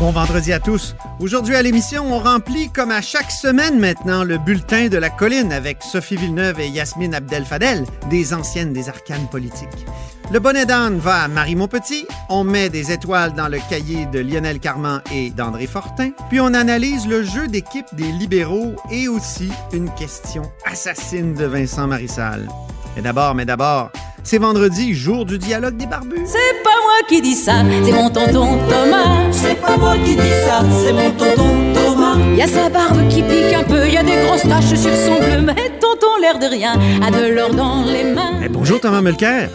Bon vendredi à tous. Aujourd'hui à l'émission, on remplit comme à chaque semaine maintenant le bulletin de la colline avec Sophie Villeneuve et Yasmine Abdel-Fadel, des anciennes des arcanes politiques. Le bonnet d'âne va à Marie Montpetit, on met des étoiles dans le cahier de Lionel Carman et d'André Fortin, puis on analyse le jeu d'équipe des libéraux et aussi une question assassine de Vincent Marissal. Mais d'abord, mais d'abord, c'est vendredi, jour du dialogue des barbus. C'est pas moi qui dis ça, c'est mon tonton Thomas. Moi qui dis ça, c'est mon tonton Thomas. Y a sa barbe qui pique un peu, y a des grosses taches sur son bleu, mais tonton l'air de rien a de l'or dans les mains. Eh, bonjour Thomas Mulcair.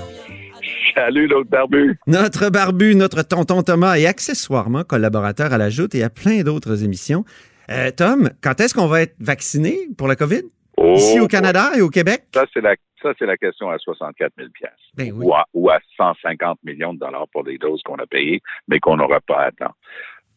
Salut l'autre barbu. Notre barbu, notre tonton Thomas et accessoirement collaborateur à la Joute et à plein d'autres émissions. Euh, Tom, quand est-ce qu'on va être vacciné pour la COVID? Oh, Ici au Canada et au Québec? Ça, c'est la, ça, c'est la question à 64 000 Ben oui. ou, à, ou à 150 millions de dollars pour les doses qu'on a payées, mais qu'on n'aura pas à temps.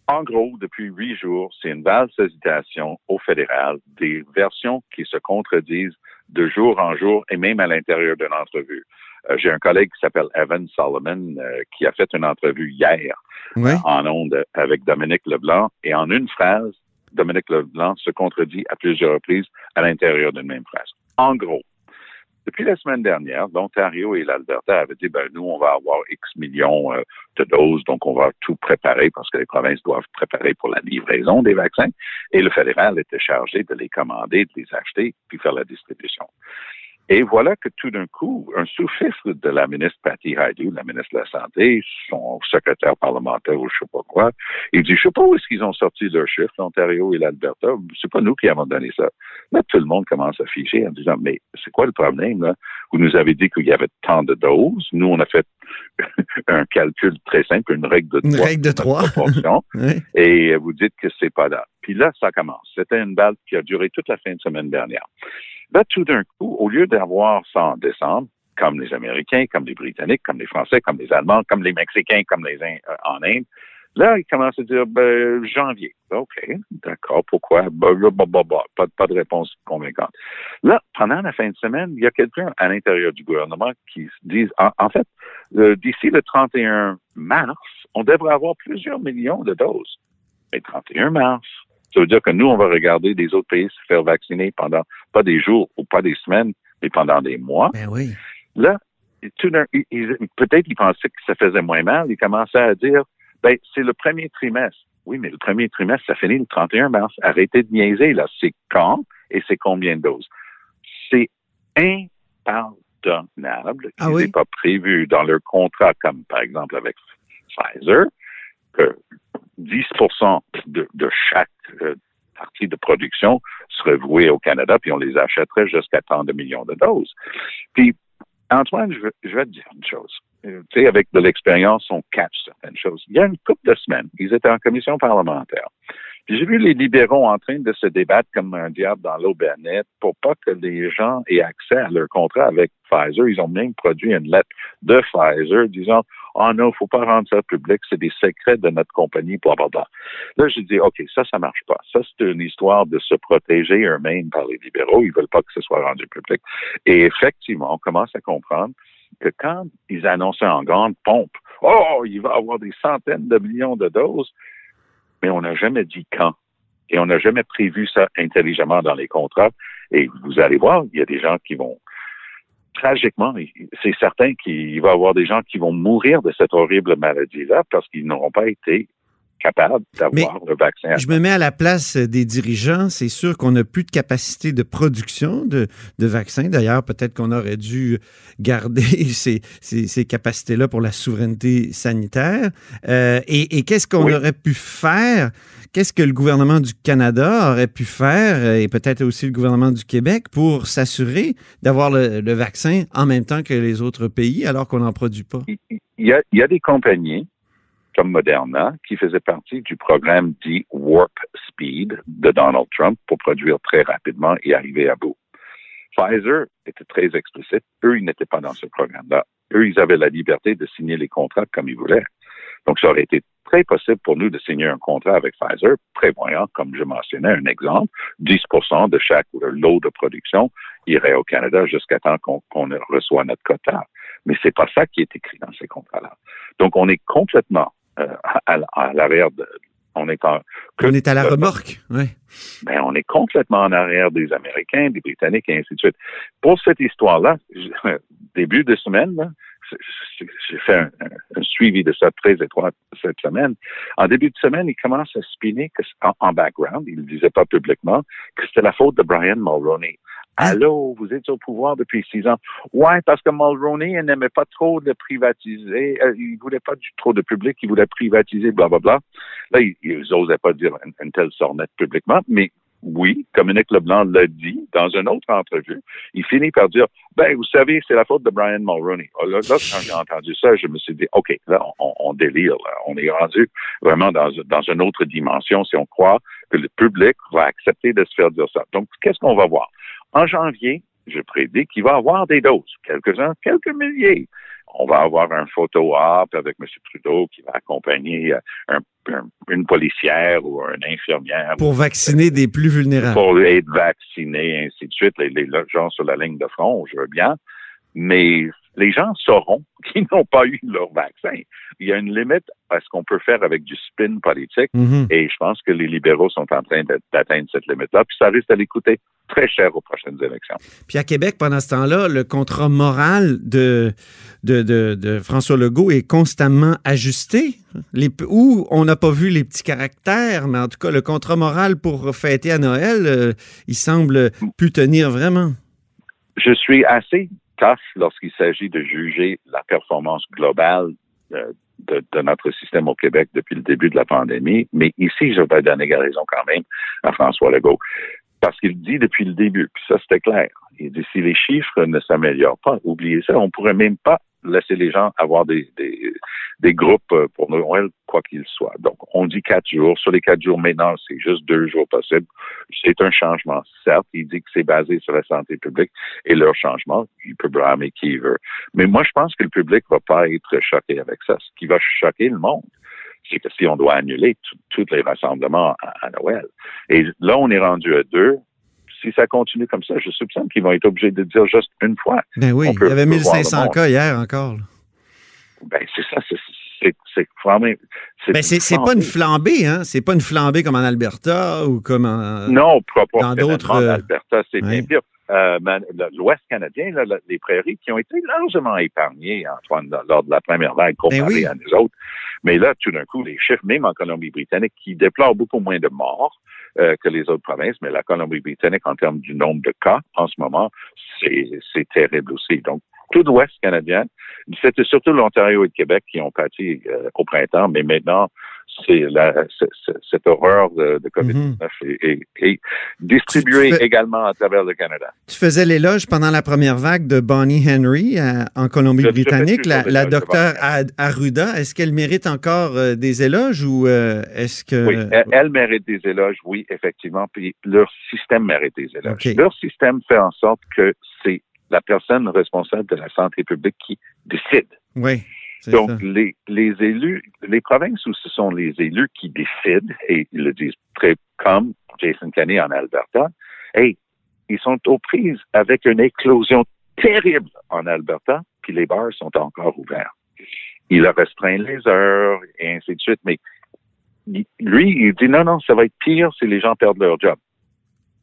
En gros, depuis huit jours, c'est une vaste hésitation au fédéral, des versions qui se contredisent de jour en jour et même à l'intérieur d'une entrevue. Euh, J'ai un collègue qui s'appelle Evan Solomon euh, qui a fait une entrevue hier Ouais. en ondes avec Dominique Leblanc et en une phrase, Dominique Leblanc se contredit à plusieurs reprises à l'intérieur d'une même phrase. En gros, depuis la semaine dernière, l'Ontario et l'Alberta avaient dit, ben, nous, on va avoir X millions euh, de doses, donc on va tout préparer parce que les provinces doivent préparer pour la livraison des vaccins. Et le fédéral était chargé de les commander, de les acheter, puis faire la distribution. Et voilà que tout d'un coup, un sous-fifre de la ministre Patty Hajdu, la ministre de la Santé, son secrétaire parlementaire ou je sais pas quoi, il dit, je sais pas où est-ce qu'ils ont sorti leurs chiffres, l'Ontario et l'Alberta. C'est pas nous qui avons donné ça. Là, tout le monde commence à ficher en disant, mais c'est quoi le problème, là? Vous nous avez dit qu'il y avait tant de doses. Nous, on a fait un calcul très simple, une règle de Une trois. règle de trois. et vous dites que c'est pas là. Puis là, ça commence. C'était une balle qui a duré toute la fin de semaine dernière. Là, tout d'un coup, au lieu d'avoir ça en décembre, comme les Américains, comme les Britanniques, comme les Français, comme les Allemands, comme les Mexicains, comme les Ind- euh, en Inde, là, ils commencent à dire ben, janvier. OK, d'accord, pourquoi? Bah, bah, bah, pas, pas de réponse convaincante. Là, pendant la fin de semaine, il y a quelqu'un à l'intérieur du gouvernement qui se dit, en, fait, d'ici le 31 mars, on devrait avoir plusieurs millions de doses. Mais 31 mars, ça veut dire que nous, on va regarder des autres pays se faire vacciner pendant pas des jours ou pas des semaines, mais pendant des mois. Ben oui. Là, peut-être ils pensaient que ça faisait moins mal. Ils commençaient à dire, ben, c'est le premier trimestre. Oui, mais le premier trimestre, ça finit le 31 mars. Arrêtez de niaiser, là. C'est quand et c'est combien de doses? C'est impardonnable Ah qu'ils oui? pas prévu dans leur contrat, comme par exemple avec Pfizer, que 10 de, de chaque euh, partie de production serait vouée au Canada, puis on les achèterait jusqu'à tant de millions de doses. Puis, Antoine, je vais, te dire une chose. Euh, tu sais, avec de l'expérience, on catch certaines choses. Il y a une couple de semaines, ils étaient en commission parlementaire. Puis j'ai vu les libéraux en train de se débattre comme un diable dans l'eau bénite pour pas que les gens aient accès à leur contrat avec Pfizer. Ils ont même produit une lettre de Pfizer disant Oh non, faut pas rendre ça public, c'est des secrets de notre compagnie, bla. Là, j'ai dit OK, ça, ça marche pas. Ça, c'est une histoire de se protéger eux-mêmes par les libéraux. Ils veulent pas que ce soit rendu public. Et effectivement, on commence à comprendre que quand ils annonçaient en grande pompe, oh, il va avoir des centaines de millions de doses, mais on n'a jamais dit quand. Et on n'a jamais prévu ça intelligemment dans les contrats. Et vous allez voir, il y a des gens qui vont, tragiquement, c'est certain qu'il va y avoir des gens qui vont mourir de cette horrible maladie-là parce qu'ils n'auront pas été capables d'avoir le vaccin. Je me mets à la place des dirigeants. C'est sûr qu'on n'a plus de capacité de production de, de vaccins. D'ailleurs, peut-être qu'on aurait dû garder ces, ces, ces capacités-là pour la souveraineté sanitaire. Euh, et et qu'est-ce qu'on Oui. aurait pu faire? Qu'est-ce que le gouvernement du Canada aurait pu faire, euh, et peut-être aussi le gouvernement du Québec, pour s'assurer d'avoir le, le vaccin en même temps que les autres pays, alors qu'on n'en produit pas? il il y a, il y a des compagnies comme Moderna qui faisaient partie du programme dit Warp Speed de Donald Trump pour produire très rapidement et arriver à bout. Pfizer était très explicite. Eux, ils n'étaient pas dans ce programme-là. eux, ils avaient la liberté de signer les contrats comme ils voulaient. Donc, ça aurait été très possible pour nous de signer un contrat avec Pfizer, prévoyant, comme je mentionnais, un exemple, 10% de chaque lot de production irait au Canada jusqu'à temps qu'on reçoit notre quota. Mais c'est pas ça qui est écrit dans ces contrats-là. Donc, on est complètement euh, à, l'arrière de, on est en, on est à la remorque, oui. Ben, on est complètement en arrière des Américains, des Britanniques et ainsi de suite. Pour cette histoire-là, début de semaine, j'ai fait un, suivi de ça très étroit cette semaine. En début de semaine, il commence à spinner en, background, il ne le disait pas publiquement, que c'était la faute de Brian Mulroney. Hein? Allô, vous êtes au pouvoir depuis six ans. Ouais, parce que Mulroney n'aimait pas trop de privatiser. Euh, il voulait pas du trop de public, il voulait privatiser, blablabla. Là, ils n'osaient pas dire une, telle sornette publiquement, mais oui, Dominique Leblanc l'a dit dans une autre entrevue. Il finit par dire, ben, vous savez, c'est la faute de Brian Mulroney. Ah, là, quand j'ai entendu ça, je me suis dit, OK, là, on, délire. On est rendu vraiment dans une autre dimension si on croit que le public va accepter de se faire dire ça. Donc, qu'est-ce qu'on va voir? En janvier, je prédis qu'il va avoir des doses, quelques-uns, quelques milliers. On va avoir un photo op avec M. Trudeau qui va accompagner euh, une policière ou une infirmière. Pour vacciner des plus vulnérables. Pour être vacciné, ainsi de suite. Les, les gens sur la ligne de front, je veux bien. Mais les gens sauront qu'ils n'ont pas eu leur vaccin. Il y a une limite à ce qu'on peut faire avec du spin politique mhm. et je pense que les libéraux sont en train d'atteindre cette limite-là. Puis ça risque d'aller coûter très cher aux prochaines élections. Puis à Québec, pendant ce temps-là, le contrat moral de, de, de, François Legault est constamment ajusté. Les, où on n'a pas vu les petits caractères, mais en tout cas, le contrat moral pour fêter à Noël, euh, il semble plus tenir vraiment. Je suis assez lorsqu'il s'agit de juger la performance globale euh, de, notre système au Québec depuis le début de la pandémie. Mais ici, je vais donner raison quand même à François Legault. Parce qu'il dit depuis le début, puis ça c'était clair, il dit si les chiffres ne s'améliorent pas, oubliez ça, on pourrait même pas laisser les gens avoir des, des, des groupes euh, pour Noël, quoi qu'il soit. Donc, on dit quatre jours. Sur les quatre jours maintenant, c'est juste deux jours possibles. C'est un changement, certes. Il dit que c'est basé sur la santé publique et leur changement, il peut blâmer qui veut. Mais moi, je pense que le public va pas être choqué avec ça. Ce qui va choquer le monde, c'est que si on doit annuler tous les rassemblements à Noël. Et là, on est rendu à deux si ça continue comme ça, je soupçonne qu'ils vont être obligés de dire juste une fois. Ben oui, il y avait 1500 cas hier encore. Ben c'est ça, c'est vraiment. Ben c'est pas une flambée, hein? C'est pas une flambée comme en Alberta ou comme en. Non, dans d'autres. En euh, Alberta, c'est bien pire. Euh, L'Ouest canadien, les prairies qui ont été largement épargnées, Antoine, lors de la première vague ben comparée à nous autres. Mais là, tout d'un coup, les chiffres, même en Colombie-Britannique, qui déplorent beaucoup moins de morts, euh, que les autres provinces, mais la Colombie-Britannique, en termes du nombre de cas en ce moment, c'est terrible aussi. Donc, tout l'Ouest canadien, c'était surtout l'Ontario et le Québec qui ont pâti euh, au printemps, mais maintenant, c'est cette horreur de, COVID-19 mhm. est, distribuée également à travers le Canada. Tu faisais l'éloge pendant la première vague de Bonnie Henry euh, en Colombie-Britannique, la, la docteure Arruda. Est-ce qu'elle mérite encore euh, des éloges ou euh, est-ce que... Oui, elle, mérite des éloges, oui, effectivement. Puis leur système mérite des éloges. Leur système fait en sorte que c'est la personne responsable de la santé publique qui décide. Oui. Donc, les, les élus, les provinces où ce sont les élus qui décident, et ils le disent très comme Jason Kenney en Alberta, hey, ils sont aux prises avec une éclosion terrible en Alberta, puis les bars sont encore ouverts. Il a restreint les heures et ainsi de suite, mais lui, il dit non, non, ça va être pire si les gens perdent leur job.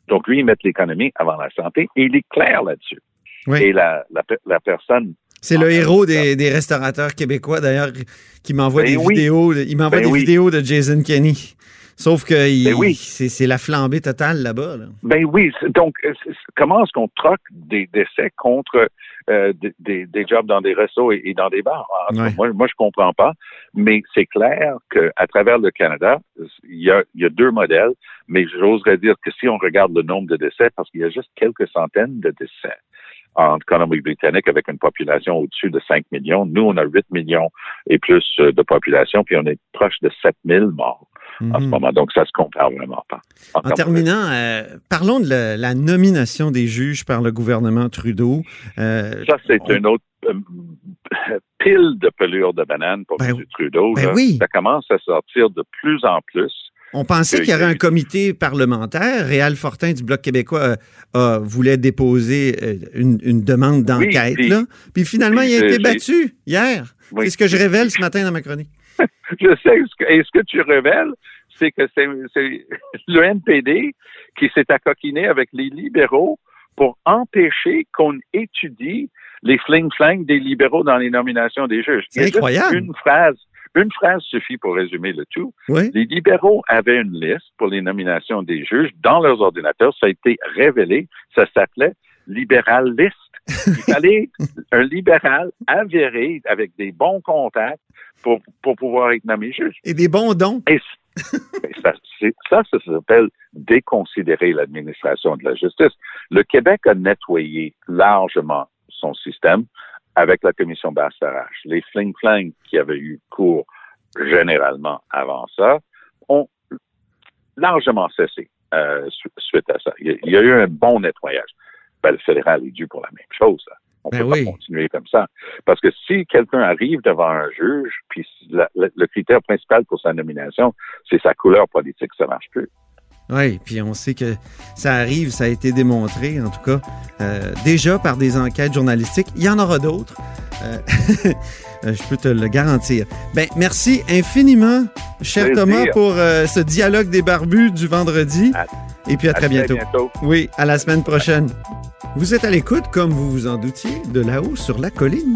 Donc, lui, il met l'économie avant la santé et il est clair là-dessus. Et la, la, la personne c'est le héros des, des, restaurateurs québécois, d'ailleurs, qui m'envoie ben des vidéos. Il m'envoie ben des vidéos de Jason Kenny. Sauf que ben c'est la flambée totale là-bas. Ben oui. Donc, comment est-ce qu'on troque des décès contre euh, des, des, jobs dans des restos et, dans des bars? moi, moi, je comprends pas. Mais c'est clair qu'à travers le Canada, il y, a, il y a deux modèles. Mais j'oserais dire que si on regarde le nombre de décès, parce qu'il y a juste quelques centaines de décès en Colombie-Britannique avec une population au-dessus de 5 millions. Nous, on a 8 millions et plus euh, de population, puis on est proche de 7 000 morts en ce mhm. moment. Donc, ça se compare vraiment pas. En, terminant, euh, parlons de la, nomination des juges par le gouvernement Trudeau. Euh, ça, c'est une autre pile de pelure de banane pour Ben M. Trudeau. ben oui. Ça commence à sortir de plus en plus. On pensait que- qu'il y aurait un comité parlementaire. Réal Fortin du Bloc québécois euh, a- voulait déposer euh, une, une demande d'enquête. puis- finalement, puis il a été battu hier. Oui. C'est ce que je révèle ce matin dans ma chronique. Je sais, et ce que tu révèles, c'est que c'est le NPD qui s'est accoquiné avec les libéraux pour empêcher qu'on étudie les fling-flang des libéraux dans les nominations des juges. C'est incroyable. Une phrase, une phrase suffit pour résumer le tout. Oui. Les libéraux avaient une liste pour les nominations des juges dans leurs ordinateurs. Ça a été révélé. Ça s'appelait libéral list. Il fallait un libéral avéré avec des bons contacts pour, pour pouvoir être nommé juge. Et des bons dons. Et ça, ça, ça s'appelle déconsidérer l'administration de la justice. Le Québec a nettoyé largement son système avec la commission Bastarache. Les fling-flang qui avaient eu cours généralement avant ça ont largement cessé euh, su- suite à ça. Il y, a, il y a eu un bon nettoyage. Ben, le fédéral est dû pour la même chose. là. On Ben peut oui. pas continuer comme ça. Parce que si quelqu'un arrive devant un juge, puis la- la- le critère principal pour sa nomination, c'est sa couleur politique, ça marche plus. Oui, puis on sait que ça arrive, ça a été démontré, en tout cas, euh, déjà par des enquêtes journalistiques. Il y en aura d'autres. Euh, euh, je peux te le garantir. Ben, merci infiniment, cher Plaisir. Thomas, pour euh, ce dialogue des barbus du vendredi. À- Et puis à très bientôt. bientôt. Oui, à la semaine prochaine. Vous êtes à l'écoute, comme vous vous en doutiez, de là-haut sur la colline.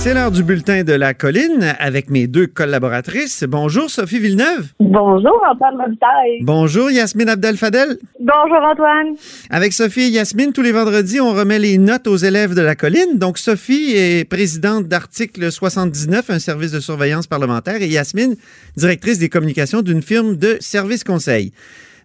C'est l'heure du bulletin de la colline avec mes deux collaboratrices. Bonjour Sophie Villeneuve. Bonjour, Antoine Robitaille. Bonjour Yasmine Abdel-Fadel. Bonjour, Antoine. Avec Sophie et Yasmine, tous les vendredis, on remet les notes aux élèves de la colline. Donc, Sophie est présidente d'Article 79, un service de surveillance parlementaire, et Yasmine, directrice des communications d'une firme de services conseil.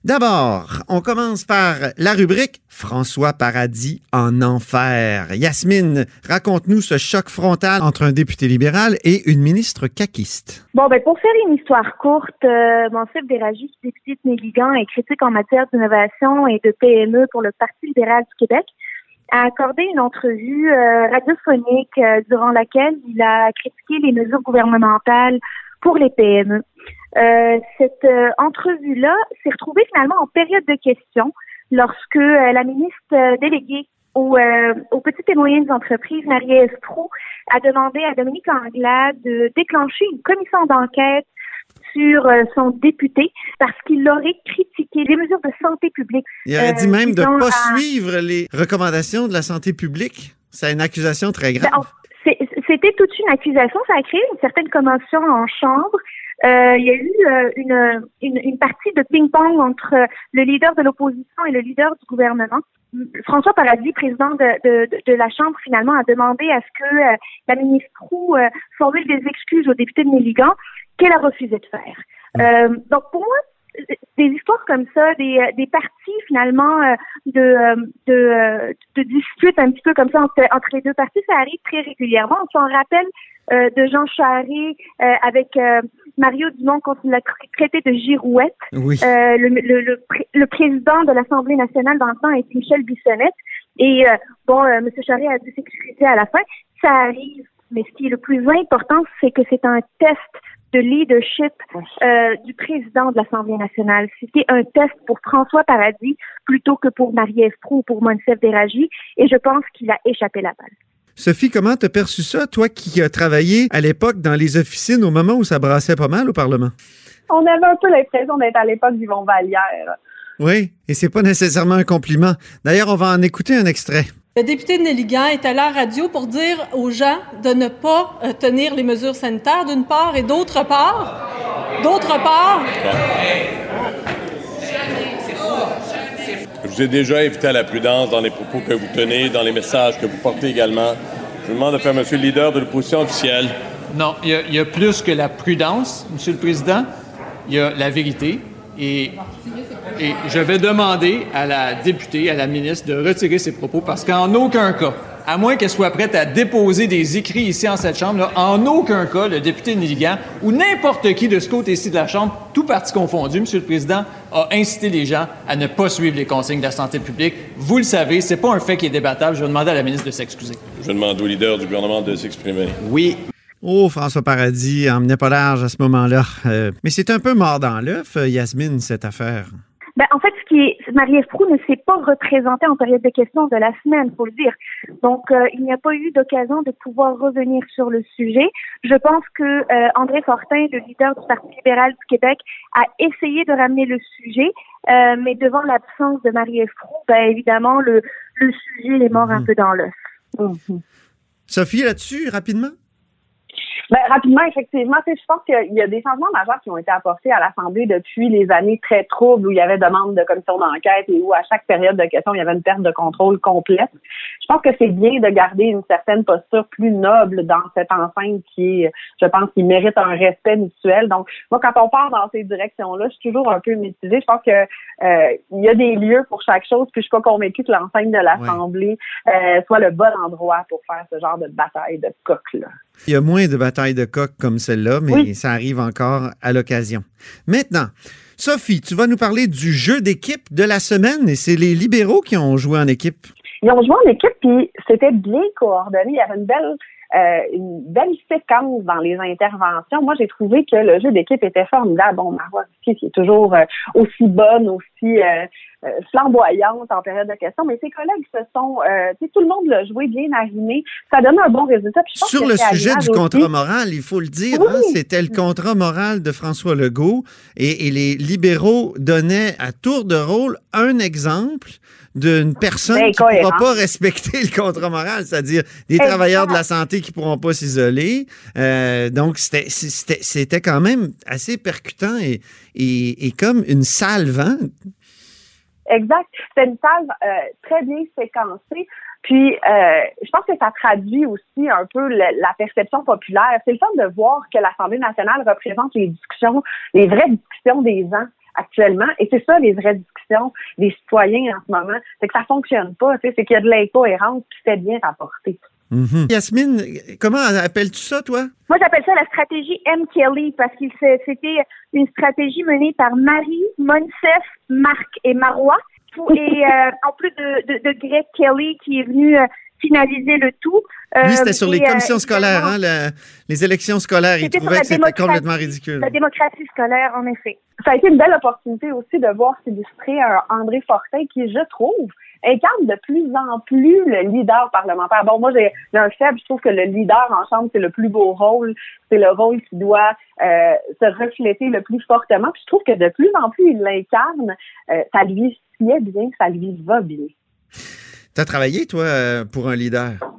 D'abord, on commence par la rubrique François Paradis en enfer. Yasmine, raconte-nous ce choc frontal entre un député libéral et une ministre caquiste. Bon, ben, pour faire une histoire courte, euh, Mansif Déragi, député de et critique en matière d'innovation et de PME pour le Parti libéral du Québec, a accordé une entrevue euh, radiophonique euh, durant laquelle il a critiqué les mesures gouvernementales pour les PME. Euh, cette euh, entrevue-là s'est retrouvée finalement en période de questions lorsque euh, la ministre euh, déléguée aux, euh, aux petites et moyennes entreprises, Marie-Ève a demandé à Dominique Anglade de déclencher une commission d'enquête sur euh, son député parce qu'il aurait critiqué les mesures de santé publique. Il aurait dit Euh, même de ne pas à- suivre les recommandations de la santé publique. C'est une accusation très grave. Ben, en- c'est- C'était toute une accusation, ça a créé une certaine commotion en chambre. Euh, il y a eu euh, une, une, une partie de ping-pong entre le leader de l'opposition et le leader du gouvernement. François Paradis, président de, de, de- de la Chambre, finalement, a demandé à ce que euh, la ministre Roux euh, formule des excuses au député de Néligan qu'elle a refusé de faire. Euh, donc, pour moi, des histoires comme ça, des, euh, des parties finalement de, de, de disputes un petit peu comme ça entre, entre les deux parties, ça arrive très régulièrement. On s'en rappelle euh, de Jean Charest euh, avec euh, Mario Dumont quand il l'a tra- traité de girouette. Oui. Euh, le, le, le, pré- le président de l'Assemblée nationale dans le temps est Michel Bissonnette. Et euh, bon, euh, M. Charest a dû s'excuser à la fin. Ça arrive. Mais ce qui est le plus important, c'est que c'est un test de leadership euh, du président de l'Assemblée nationale. C'était un test pour François Paradis plutôt que pour Marie-Ève ou pour Monsef Déragi. Et je pense qu'il a échappé la balle. Sophie, comment t'as perçu ça, toi qui as travaillé à l'époque dans les officines au moment où ça brassait pas mal au Parlement? On avait un peu l'impression d'être à l'époque d'Yvon Vallière. Oui, et c'est pas nécessairement un compliment. D'ailleurs, on va en écouter un extrait. Le député de Néligan est allé à la radio pour dire aux gens de ne pas euh, tenir les mesures sanitaires d'une part et d'autre part, d'autre part, Je vous ai déjà invité à la prudence dans les propos que vous tenez, dans les messages que vous portez également. Je vous demande de faire, Monsieur le leader de l'opposition officielle. Non, il y, a, plus que la prudence, Monsieur le Président. il y a la vérité et je vais demander à la députée, à la ministre, de retirer ses propos parce qu'en aucun cas, à moins qu'elle soit prête à déposer des écrits ici en cette Chambre, là, en aucun cas, le député Nelligan ou n'importe qui de ce côté-ci de la Chambre, tout parti confondu, Monsieur le Président, a incité les gens à ne pas suivre les consignes de la santé publique. Vous le savez, c'est pas un fait qui est débattable. Je vais demander à la ministre de s'excuser. Je demande au leader du gouvernement de s'exprimer. Oui. Oh, François Paradis emmenait pas large à ce moment-là. Euh, mais c'est un peu mort dans l'œuf, euh, Yasmine, cette affaire. Ben, en fait, ce qui est, Marie-Ève Proux ne s'est pas représentée en période de questions de la semaine, faut le dire. Donc, euh, il n'y a pas eu d'occasion de pouvoir revenir sur le sujet. Je pense que euh, André Fortin, le leader du Parti libéral du Québec, a essayé de ramener le sujet, euh, mais devant l'absence de Marie-Ève Proux, ben, évidemment, le, le sujet est mort un peu dans l'œuf. Sophie, là-dessus, rapidement? Ben, rapidement, effectivement, tu sais, je pense qu'il y a des changements majeurs qui ont été apportés à l'Assemblée depuis les années très troubles où il y avait demande de commission d'enquête et où à chaque période de questions, il y avait une perte de contrôle complète. Je pense que c'est bien de garder une certaine posture plus noble dans cette enceinte qui, est, je pense, qui mérite un respect mutuel. Donc, moi, quand on part dans ces directions-là, je suis toujours un peu mitigée. Je pense que euh, il y a des lieux pour chaque chose, puis je suis pas convaincue que l'enceinte de l'Assemblée euh, soit le bon endroit pour faire ce genre de bataille de coq-là. Il y a moins de batailles de coq comme celle-là, mais Oui. ça arrive encore à l'occasion. Maintenant, Sophie, tu vas nous parler du jeu d'équipe de la semaine et c'est les libéraux qui ont joué en équipe. Ils ont joué en équipe, puis c'était bien coordonné. Il y avait une belle, euh, une belle séquence dans les interventions. Moi, j'ai trouvé que le jeu d'équipe était formidable. Bon, Marois qui est toujours euh, aussi bonne, aussi euh, flamboyante en période de questions, mais ses collègues se sont, euh, tu sais, tout le monde l'a joué bien arrimé. Ça donne un bon résultat. Puis je pense Sur que le sujet du contrat moral, il faut le dire, Oui. hein, c'était le contrat moral de François Legault et, et les libéraux donnaient à tour de rôle un exemple d'une personne Ben, qui ne pourra pas respecter le contrat moral, c'est-à-dire des travailleurs de la santé qui ne pourront pas s'isoler. Euh, donc, c'était- quand même assez percutant et, et, et comme une salve. hein. Exact. C'est une salve euh, très bien séquencée. Puis, euh, je pense que ça traduit aussi un peu le- la perception populaire. C'est le fun de voir que l'Assemblée nationale représente les discussions, les vraies discussions des gens actuellement. Et c'est ça, les vraies discussions des citoyens en ce moment. C'est que ça fonctionne pas. C'est qu'il y a de l'incohérence, puis c'est bien Mhm. Yasmine, comment appelles-tu ça, toi? Moi, j'appelle ça la stratégie M. Kelly parce s'est- c'était une stratégie menée par Marie, Monsef, Marc et Marois. Et euh, en plus de, de, de Greg Kelly qui est venu euh, finaliser le tout. Lui, Euh, c'était sur les euh, commissions scolaires, hein, le- les élections scolaires. Il trouvait que c'était complètement ridicule. La démocratie scolaire, en effet. Ça a été une belle opportunité aussi de voir s'illustrer un André Fortin qui, je trouve, incarne de plus en plus le leader parlementaire. Bon, moi, j'ai un faible. Je trouve que le leader en chambre, c'est le plus beau rôle. C'est le rôle qui doit euh, se refléter le plus fortement. Puis je trouve que de plus en plus, il l'incarne. Euh, ça lui sied bien, ça lui va bien. Tu as travaillé, toi, euh, pour un leader?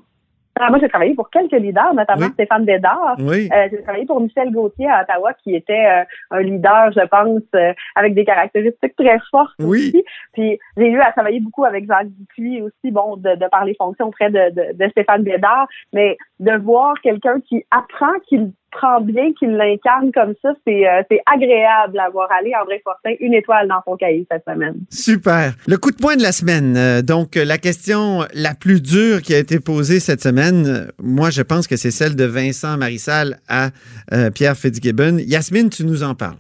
Alors, moi, j'ai travaillé pour quelques leaders, notamment Oui. Stéphane Bédard. Oui. Euh, j'ai travaillé pour Michel Gauthier à Ottawa, qui était euh, un leader, je pense, euh, avec des caractéristiques très fortes Oui. aussi. Puis j'ai eu à travailler beaucoup avec Jacques Dupuis aussi, bon, de, de par les fonctions auprès de, de, de Stéphane Bédard, mais de voir quelqu'un qui apprend, qu'il prend bien, qu'il l'incarne comme ça, c'est euh, c'est agréable à voir aller. André Fortin, une étoile dans son cahier cette semaine. Super. Le coup de poing de la semaine. Euh, donc, euh, la question la plus dure qui a été posée cette semaine, euh, moi, je pense que c'est celle de Vincent Marissal à Pierre Fitzgibbon. Yasmine, tu nous en parles.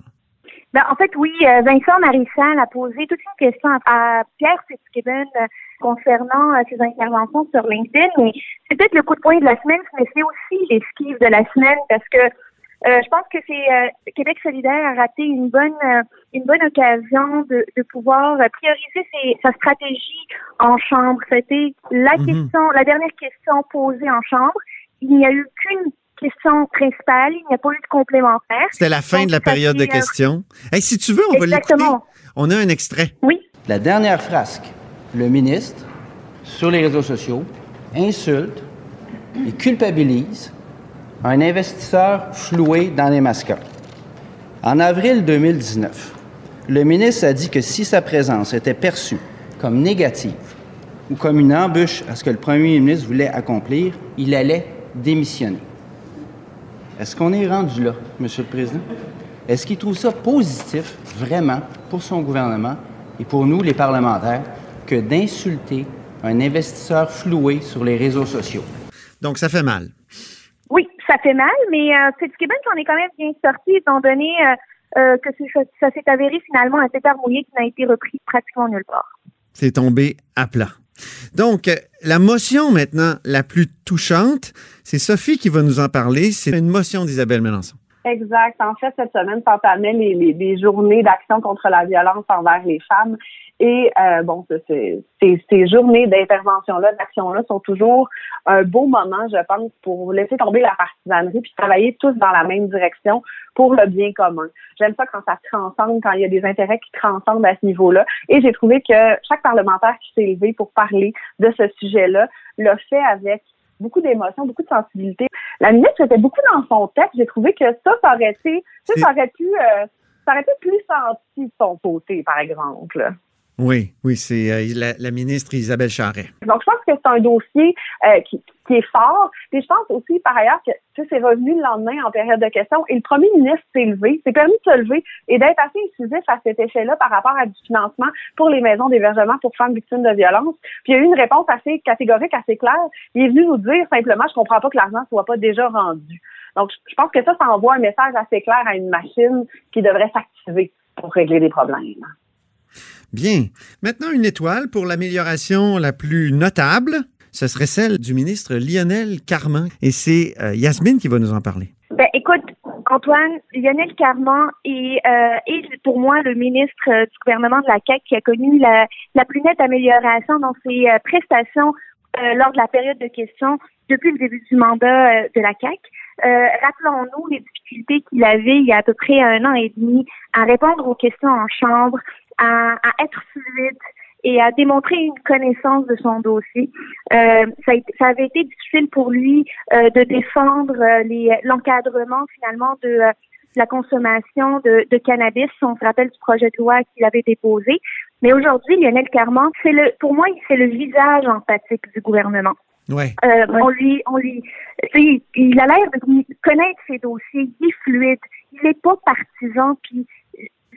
Ben, en fait, oui, euh, Vincent Marissal a posé toute une question à, Pierre Fitzgibbon euh, concernant euh, ses interventions sur LinkedIn. Mais c'est peut-être le coup de poing de la semaine, mais c'est aussi l'esquive de la semaine parce que euh, je pense que c'est euh, Québec solidaire a raté une bonne euh, une bonne occasion de, de pouvoir prioriser ses- sa stratégie en chambre. C'était la Mhm. question, la dernière question posée en chambre. Il n'y a eu qu'une question principale, il n'y a pas eu de complémentaire. C'était la fin Donc, de la période de euh, questions. Hey, si tu veux, on va l'écouter. Exactement. On a un extrait. Oui. La dernière frasque, le ministre, sur les réseaux sociaux, insulte et culpabilise un investisseur floué dans les mascottes. En avril 2019, le ministre a dit que si sa présence était perçue comme négative ou comme une embûche à ce que le premier ministre voulait accomplir, il allait démissionner. Est-ce qu'on est rendu là, Monsieur le Président? Est-ce qu'il trouve ça positif, vraiment, pour son gouvernement et pour nous, les parlementaires, que d'insulter un investisseur floué sur les réseaux sociaux? Donc, ça fait mal. Oui, ça fait mal, mais euh, Fitzgibbon s'en est quand même bien sorti, étant donné euh, euh, que ça s'est avéré finalement un pétard mouillé qui n'a été repris pratiquement nulle part. C'est tombé à plat. Donc, la motion maintenant la plus touchante, c'est Sophie qui va nous en parler. C'est une motion d'Isabelle Melançon. Exact. En fait, cette semaine s'entamaient les, les, les journées d'action contre la violence envers les femmes. Et euh, bon, ces, ces journées d'intervention-là, d'action-là sont toujours un beau moment, je pense, pour laisser tomber la partisanerie puis travailler tous dans la même direction pour le bien commun. J'aime ça quand ça transcende, quand il y a des intérêts qui transcendent à ce niveau-là. Et j'ai trouvé que chaque parlementaire qui s'est élevé pour parler de ce sujet-là l'a fait avec beaucoup d'émotions, beaucoup de sensibilité. La ministre était beaucoup dans son texte. J'ai trouvé que ça, ça aurait été, ça, aurait pu, euh, ça aurait été plus senti de son côté, par exemple. Oui, oui, c'est euh, la, ministre Isabelle Charret. Donc, je pense que c'est un dossier euh, qui, qui, est fort. Et je pense aussi, par ailleurs, que c'est revenu le lendemain en période de questions et le premier ministre s'est levé, s'est permis de se lever et d'être assez incisif à cet effet-là par rapport à du financement pour les maisons d'hébergement pour femmes victimes de violences. Puis il y a eu une réponse assez catégorique, assez claire. Il est venu nous dire simplement, je comprends pas que l'argent soit pas déjà rendu. Donc, je pense que ça, ça envoie un message assez clair à une machine qui devrait s'activer pour régler des problèmes. Bien. Maintenant, une étoile pour l'amélioration la plus notable. Ce serait celle du ministre Lionel Carman. Et c'est euh, Yasmine qui va nous en parler. Ben, écoute, Antoine, Lionel Carman est, euh, pour moi le ministre euh, du gouvernement de la CAQ qui a connu la, plus nette amélioration dans ses euh, prestations lors de la période de questions depuis le début du mandat de la CAQ. Rappelons-nous les difficultés qu'il avait il y a à peu près un an et demi à répondre aux questions en chambre, à, à être fluide et à démontrer une connaissance de son dossier. Euh, ça, ça, avait été difficile pour lui euh, de défendre euh, l'encadrement finalement de euh, la consommation de, de, cannabis. On se rappelle du projet de loi qu'il avait déposé. Mais aujourd'hui, Lionel Carman, c'est le, pour moi, c'est le visage empathique du gouvernement. Ouais. Euh, on lui, on lui, il a l'air de connaître ses dossiers, il est fluide, il n'est pas partisan, puis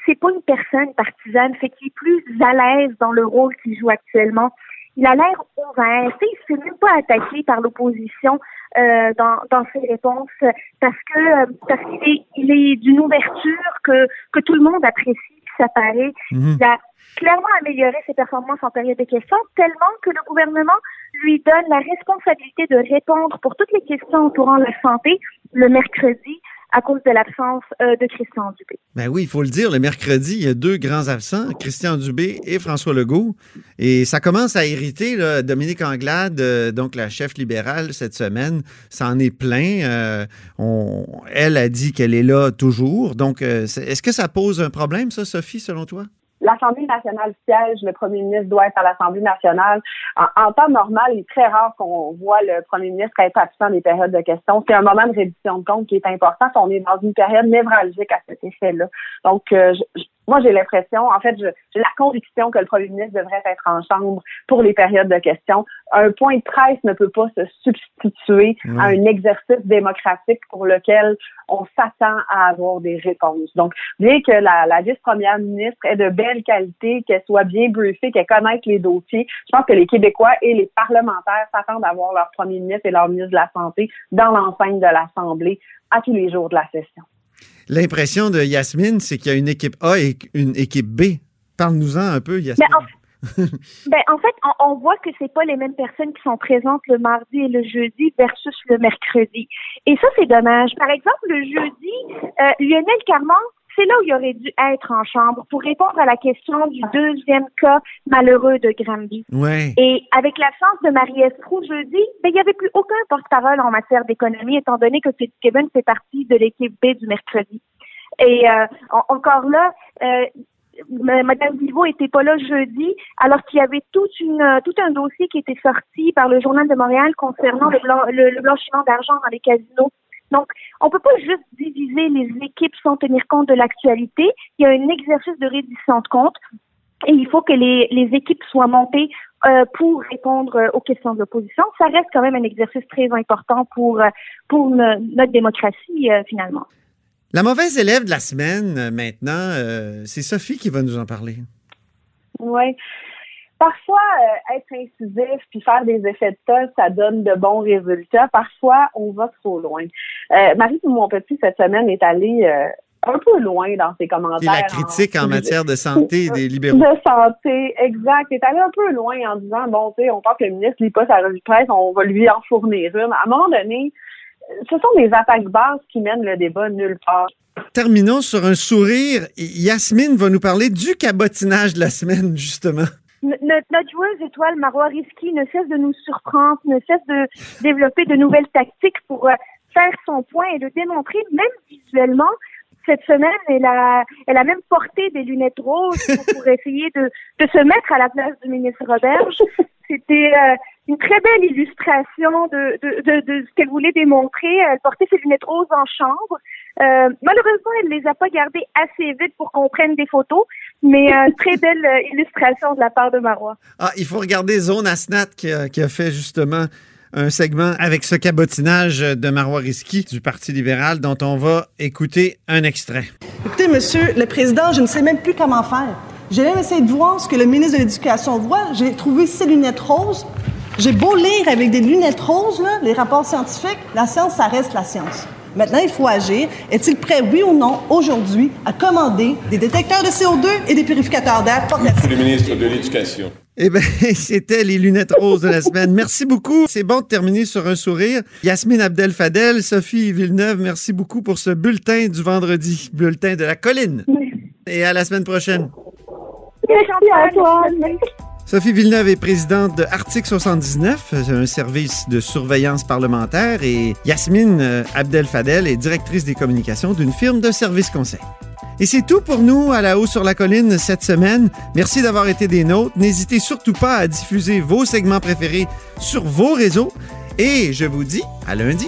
c'est pas une personne partisane, fait qu'il est plus à l'aise dans le rôle qu'il joue actuellement. Il a l'air ouvert, il ne s'est même pas attaqué par l'opposition euh, dans, dans ses réponses parce que parce qu'il est, il est d'une ouverture que, que tout le monde apprécie, ça paraît. Mhm. Il a clairement amélioré ses performances en période de questions, tellement que le gouvernement lui donne la responsabilité de répondre pour toutes les questions entourant la santé le mercredi à cause de l'absence euh, de Christian Dubé. Ben oui, il faut le dire, le mercredi, il y a deux grands absents, Christian Dubé et François Legault. Et ça commence à irriter Dominique Anglade, euh, donc la chef libérale cette semaine. Ça en est plein. Euh, elle a dit qu'elle est là toujours. Donc, est-ce que ça pose un problème, ça, Sophie, selon toi? l'Assemblée nationale siège, le premier ministre doit être à l'Assemblée nationale. En, temps normal, il est très rare qu'on voit le premier ministre être absent des périodes de questions. C'est un moment de réduction de compte qui est important. On est dans une période névralgique à cet effet-là. Donc, euh, je, moi, j'ai l'impression, en fait, j'ai la conviction que le premier ministre devrait être en chambre pour les périodes de questions. Un point de presse ne peut pas se substituer à un exercice démocratique pour lequel on s'attend à avoir des réponses. Donc, bien que la, la vice-première ministre ait de belle qualité, qu'elle soit bien briefée, qu'elle connaisse les dossiers, je pense que les Québécois et les parlementaires s'attendent à voir leur premier ministre et leur ministre de la Santé dans l'enceinte de l'Assemblée à tous les jours de la session. L'impression de Yasmine, c'est qu'il y a une équipe A et une équipe B. Parle-nous-en un peu, Yasmine. Mais en, ben, en fait, on, on voit que c'est pas les mêmes personnes qui sont présentes le mardi et le jeudi versus le mercredi. Et ça, c'est dommage. Par exemple, le jeudi, euh, Lionel Carman, c'est là où il aurait dû être en chambre pour répondre à la question du deuxième cas malheureux de Granby. Ouais. Et avec l'absence de Marie-Ève jeudi, ben, il n'y avait plus aucun porte-parole en matière d'économie, étant donné que Fitzgibbon fait partie de l'équipe B du mercredi. Et euh, en- encore là, euh, Madame Vivot était pas là jeudi, alors qu'il y avait toute une, tout un dossier qui était sorti par le Journal de Montréal concernant le, blan- le- le blanchiment d'argent dans les casinos. Donc, on peut pas juste diviser les équipes sans tenir compte de l'actualité. Il y a un exercice de reddition de compte et il faut que les, les équipes soient montées euh, pour répondre euh, aux questions de l'opposition. Ça reste quand même un exercice très important pour, euh, pour notre démocratie, euh, finalement. La mauvaise élève de la semaine, maintenant, c'est Sophie qui va nous en parler. Oui. Parfois, euh, être incisif puis faire des effets de tas, ça donne de bons résultats. Parfois, on va trop loin. Euh, Marie mon petit cette semaine est allée euh, un peu loin dans ses commentaires. Et la critique en, matière de santé des libéraux. De santé, exact. Elle est allée un peu loin en disant bon, tu sais, on pense que le ministre lit pas sa revue de presse, on va lui en fournir une. À un moment donné, ce sont des attaques basses qui mènent le débat nulle part. Terminons sur un sourire. Yasmine va nous parler du cabotinage de la semaine, justement. Notre, joueuse étoile Marois Risky ne cesse de nous surprendre, ne cesse de développer de nouvelles tactiques pour euh, faire son point et le démontrer, même visuellement. Cette semaine, elle a, elle a même porté des lunettes roses pour, essayer de, de, se mettre à la place du ministre Roberge. C'était euh, une très belle illustration de, de, de, ce qu'elle voulait démontrer. Elle portait ses lunettes roses en chambre. Euh, malheureusement, elle les a pas gardées assez vite pour qu'on prenne des photos, mais euh, très belle illustration de la part de Marois. Ah, il faut regarder Zone Asnat qui a, qui a fait justement un segment avec ce cabotinage de Marois Risky du Parti libéral dont on va écouter un extrait. Écoutez, monsieur le président, je ne sais même plus comment faire. J'ai même essayé de voir ce que le ministre de l'Éducation voit. J'ai trouvé ses lunettes roses. J'ai beau lire avec des lunettes roses, les rapports scientifiques, la science, ça reste la science. Maintenant, il faut agir. Est-il prêt, oui ou non, aujourd'hui, à commander des détecteurs de CO2 et des purificateurs d'air? Monsieur le ministre de l'Éducation. Eh bien, c'était les lunettes roses de la semaine. Merci beaucoup. C'est bon de terminer sur un sourire. Yasmine Abdel-Fadel, Sophie Villeneuve, merci beaucoup pour ce bulletin du vendredi, bulletin de la colline. Et à la semaine prochaine. Merci à toi. Sophie Villeneuve est présidente de Article 79, un service de surveillance parlementaire, et Yasmine euh, Abdel Fadel est directrice des communications d'une firme de services conseil. Et c'est tout pour nous à la haut sur la colline cette semaine. Merci d'avoir été des nôtres. N'hésitez surtout pas à diffuser vos segments préférés sur vos réseaux. Et je vous dis à lundi.